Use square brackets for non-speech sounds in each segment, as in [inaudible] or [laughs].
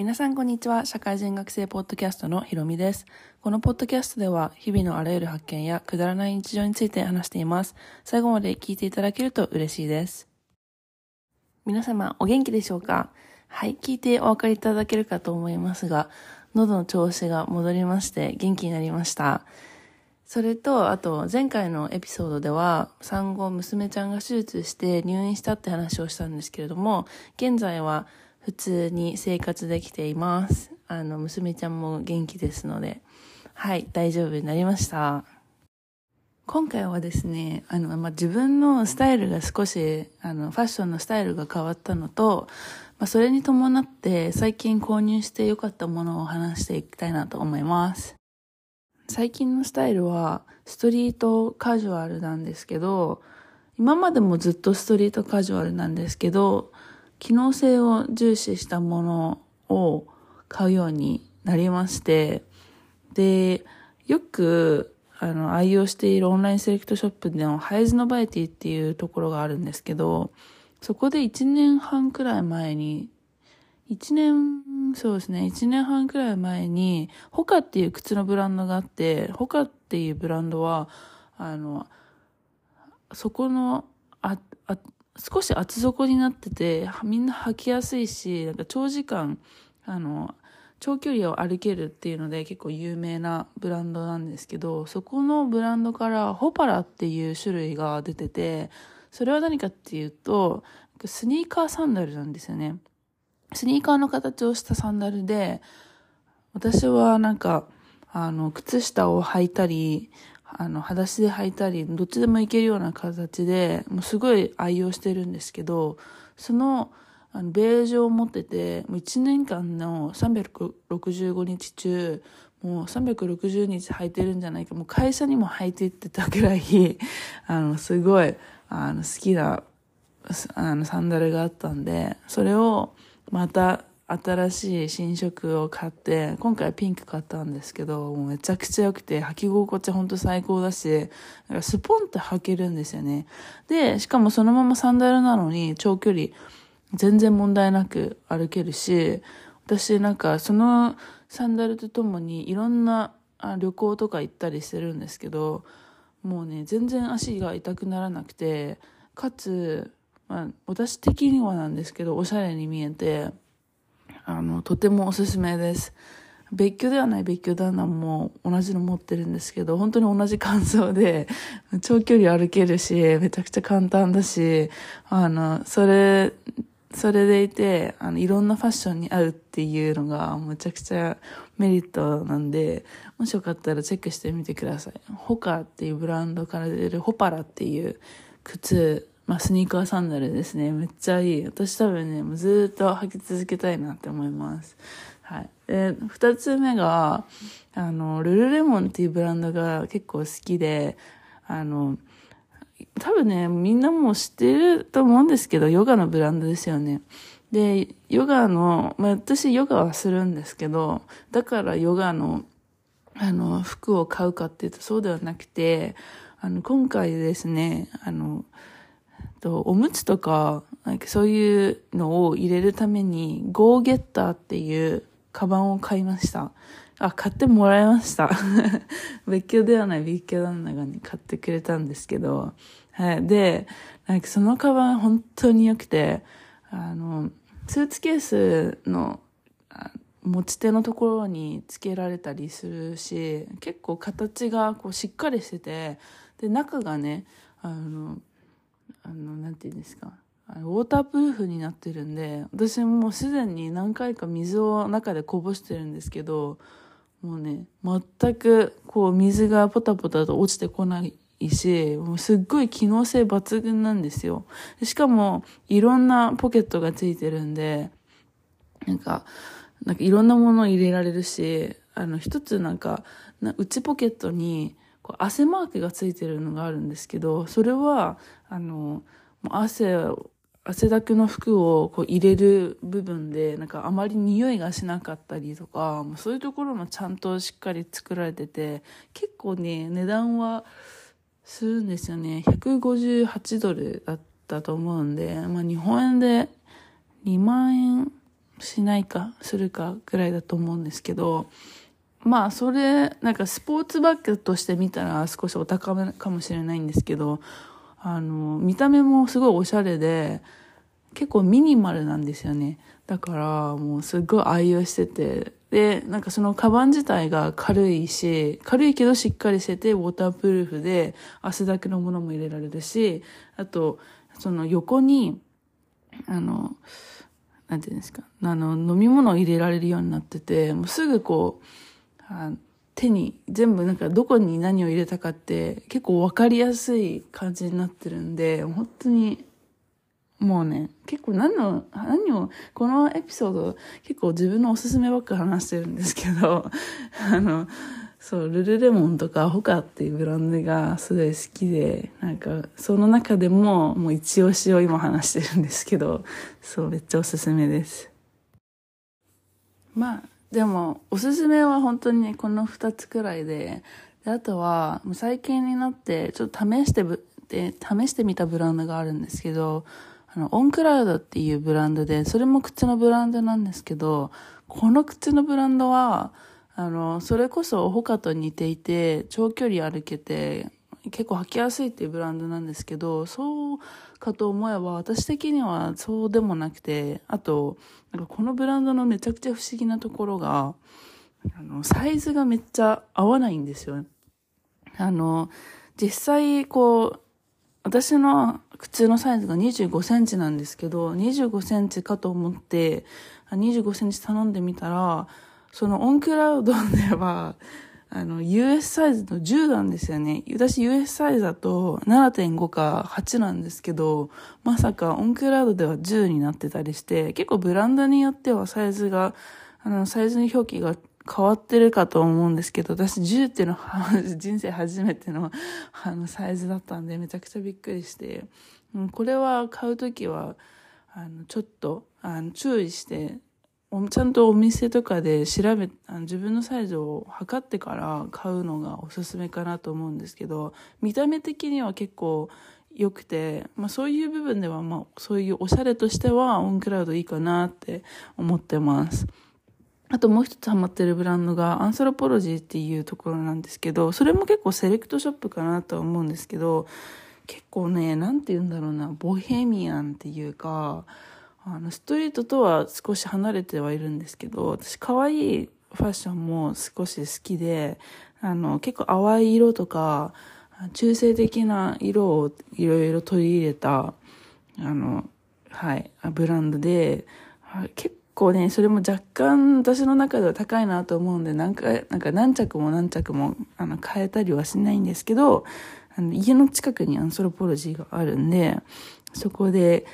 皆さんこんにちは。社会人学生ポッドキャストのひろみです。このポッドキャストでは日々のあらゆる発見やくだらない日常について話しています。最後まで聞いていただけると嬉しいです。皆様お元気でしょうか？はい、聞いてお分かりいただけるかと思いますが、喉の調子が戻りまして元気になりました。それと、あと、前回のエピソードでは、産後娘ちゃんが手術して入院したって話をしたんですけれども、現在は普通に生活できています。あの、娘ちゃんも元気ですので、はい、大丈夫になりました。今回はですね、あの、まあ、自分のスタイルが少し、あの、ファッションのスタイルが変わったのと、まあ、それに伴って最近購入して良かったものを話していきたいなと思います。最近のスタイルはストリートカジュアルなんですけど、今までもずっとストリートカジュアルなんですけど、機能性を重視したものを買うようになりまして、で、よく、あの、愛用しているオンラインセレクトショップでのハイズノバイティっていうところがあるんですけど、そこで1年半くらい前に、1年、そうですね、1年半くらい前に、ホカっていう靴のブランドがあって、ホカっていうブランドは、あの、そこの、あ、あ、少し厚底になってて、みんな履きやすいし、なんか長時間、あの、長距離を歩けるっていうので結構有名なブランドなんですけど、そこのブランドからホパラっていう種類が出てて、それは何かっていうと、スニーカーサンダルなんですよね。スニーカーの形をしたサンダルで、私はなんか、あの、靴下を履いたり、あの、裸足で履いたり、どっちでもいけるような形で、もうすごい愛用してるんですけど、その、あの、ベージュを持ってて、もう1年間の365日中、もう360日履いてるんじゃないか、もう会社にも履いていってたぐらい、[laughs] あの、すごい、あの、好きな、あの、サンダルがあったんで、それをまた新しい新色を買って、今回ピンク買ったんですけど、もうめちゃくちゃ良くて、履き心地ほんと最高だし、スポンって履けるんですよね。で、しかもそのままサンダルなのに長距離全然問題なく歩けるし、私なんかそのサンダルとともにいろんな旅行とか行ったりしてるんですけど、もうね、全然足が痛くならなくて、かつ、まあ、私的にはなんですけど、おしゃれに見えて、あの、とてもおすすめです。別居ではない別居旦那も同じの持ってるんですけど、本当に同じ感想で、長距離歩けるし、めちゃくちゃ簡単だし、あの、それ、それでいて、あの、いろんなファッションに合うっていうのが、むちゃくちゃメリットなんで、もしよかったらチェックしてみてください。ホカっていうブランドから出るホパラっていう靴まあ、スニーカーサンダルですね。めっちゃいい。私多分ね、もうずっと履き続けたいなって思います。はい。で、二つ目が、あの、ルルレモンっていうブランドが結構好きで、あの、多分ね、みんなもう知ってると思うんですけど、ヨガのブランドですよね。で、ヨガの、まあ、私ヨガはするんですけど、だからヨガの、あの、服を買うかっていうとそうではなくて、あの、今回ですね、あの、と、おむつとか、なんかそういうのを入れるために、ゴーゲッターっていうカバンを買いました。あ、買ってもらいました。[laughs] 別居ではない別居旦那がね、買ってくれたんですけど、はい。で、なんかそのカバン本当に良くて、あの、スーツケースの持ち手のところにつけられたりするし、結構形がこうしっかりしてて、で、中がね、あの、あの、なんて言うんですか。ウォータープルーフになってるんで、私もうすでに何回か水を中でこぼしてるんですけど、もうね、全くこう水がポタポタと落ちてこないし、もうすっごい機能性抜群なんですよ。しかも、いろんなポケットがついてるんで、なんか、なんかいろんなものを入れられるし、あの、一つなんか、内ポケットに、こう汗マークがついてるのがあるんですけど、それは、あの、汗、汗だくの服をこう入れる部分で、なんかあまり匂いがしなかったりとか、そういうところもちゃんとしっかり作られてて、結構ね、値段はするんですよね。158ドルだったと思うんで、まあ日本円で2万円しないか、するかぐらいだと思うんですけど、まあ、それ、なんかスポーツバッグとして見たら少しお高めかもしれないんですけど、あの、見た目もすごいおしゃれで、結構ミニマルなんですよね。だから、もうすっごい愛用してて、で、なんかそのカバン自体が軽いし、軽いけどしっかりしてて、ウォータープルーフで汗だくのものも入れられるし、あと、その横に、あの、なんていうんですか、あの、飲み物を入れられるようになってて、もうすぐこう、あ手に全部なんかどこに何を入れたかって結構わかりやすい感じになってるんで、本当にもうね、結構何の、何を、このエピソード結構自分のおすすめばっか話してるんですけど、[laughs] あの、そう、ルルレモンとかホカっていうブランドがすごい好きで、なんか、その中でももう一押しを今話してるんですけど、そう、めっちゃおすすめです。まあ、でも、おすすめは本当に、この二つくらいで、であとは、最近になって、ちょっと試してぶ、で、試してみたブランドがあるんですけど、あの、オンクラウドっていうブランドで、それも靴のブランドなんですけど、この靴のブランドは、あの、それこそ他と似ていて、長距離歩けて、結構履きやすいっていうブランドなんですけど、そうかと思えば、私的にはそうでもなくて、あと、なんかこのブランドのめちゃくちゃ不思議なところが、あの、サイズがめっちゃ合わないんですよ。あの、実際、こう、私の靴のサイズが25センチなんですけど、25センチかと思って、25センチ頼んでみたら、そのオンクラウドでは、あの、US サイズの10なんですよね。私 US サイズだと7.5か8なんですけど、まさかオンクラウドでは10になってたりして、結構ブランドによってはサイズが、あの、サイズの表記が変わってるかと思うんですけど、私10っていうのは [laughs] 人生初めてのあのサイズだったんでめちゃくちゃびっくりして、これは買うときは、あの、ちょっと、あの、注意してちゃんとお店とかで調べ、自分のサイズを測ってから買うのがおすすめかなと思うんですけど、見た目的には結構良くて、まあそういう部分ではまあそういうおしゃれとしてはオンクラウドいいかなって思ってます。あともう一つハマってるブランドがアンソロポロジーっていうところなんですけど、それも結構セレクトショップかなと思うんですけど、結構ね、なんて言うんだろうな、ボヘミアンっていうか、あの、ストリートとは少し離れてはいるんですけど、私可愛いファッションも少し好きで、あの、結構淡い色とか、中性的な色をいろいろ取り入れた、あの、はい、ブランドで、結構ね、それも若干私の中では高いなと思うんで、なんか、なんか何着も何着も、あの、変えたりはしないんですけど、あの家の近くにアンソロポロジーがあるんで、そこで、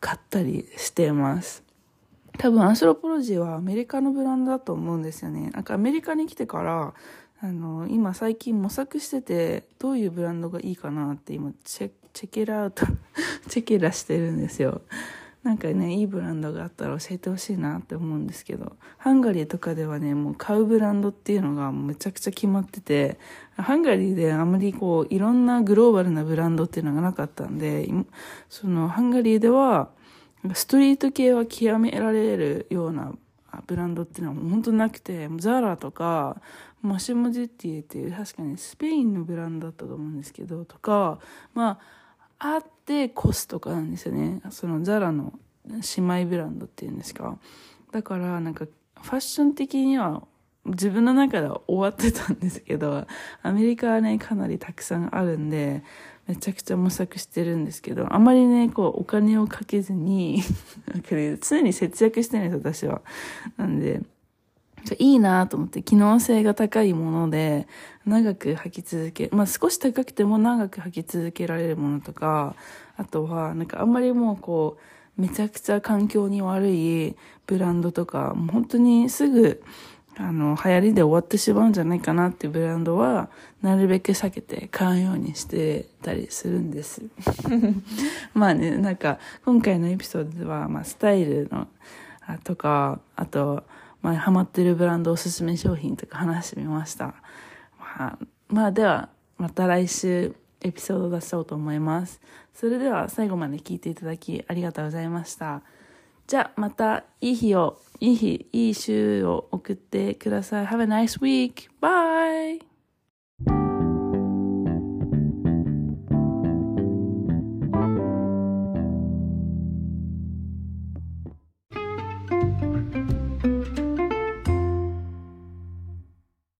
買ったりしてます。多分アンスロポロジーはアメリカのブランドだと思うんですよね。なんかアメリカに来てから、あの、今最近模索してて、どういうブランドがいいかなって今チェ、チェケラウト [laughs] チェケラしてるんですよ。なんかね、いいブランドがあったら教えてほしいなって思うんですけど、ハンガリーとかではね、もう買うブランドっていうのがめちゃくちゃ決まってて、ハンガリーであまりこう、いろんなグローバルなブランドっていうのがなかったんで、そのハンガリーでは、ストリート系は極められるようなブランドっていうのは本当なくて、ザーラとか、マシモジッティっていう確かにスペインのブランドだったと思うんですけど、とか、まあ、あってコスとかなんですよね。そのザラの姉妹ブランドっていうんですか。だからなんかファッション的には自分の中では終わってたんですけど、アメリカはね、かなりたくさんあるんで、めちゃくちゃ模索してるんですけど、あまりね、こう、お金をかけずに [laughs] 常に節約してるんです、私は。なんで、いいなと思って機能性が高いもので長く履き続け、まあ少し高くても長く履き続けられるものとか、あとはなんかあんまりもうこうめちゃくちゃ環境に悪いブランドとか、もう本当にすぐあの流行りで終わってしまうんじゃないかなっていうブランドはなるべく避けて買うようにしてたりするんです。[laughs] まあね、なんか今回のエピソードでは、まあスタイルのあとか、あと、まあ、ハマってるブランドおすすめ商品とか話してみました。まあ、まあ、では、また来週エピソード出そうと思います。それでは最後まで聞いていただきありがとうございました。じゃあまたいい日を、いい日、いい週を送ってください。Have a nice week. Bye!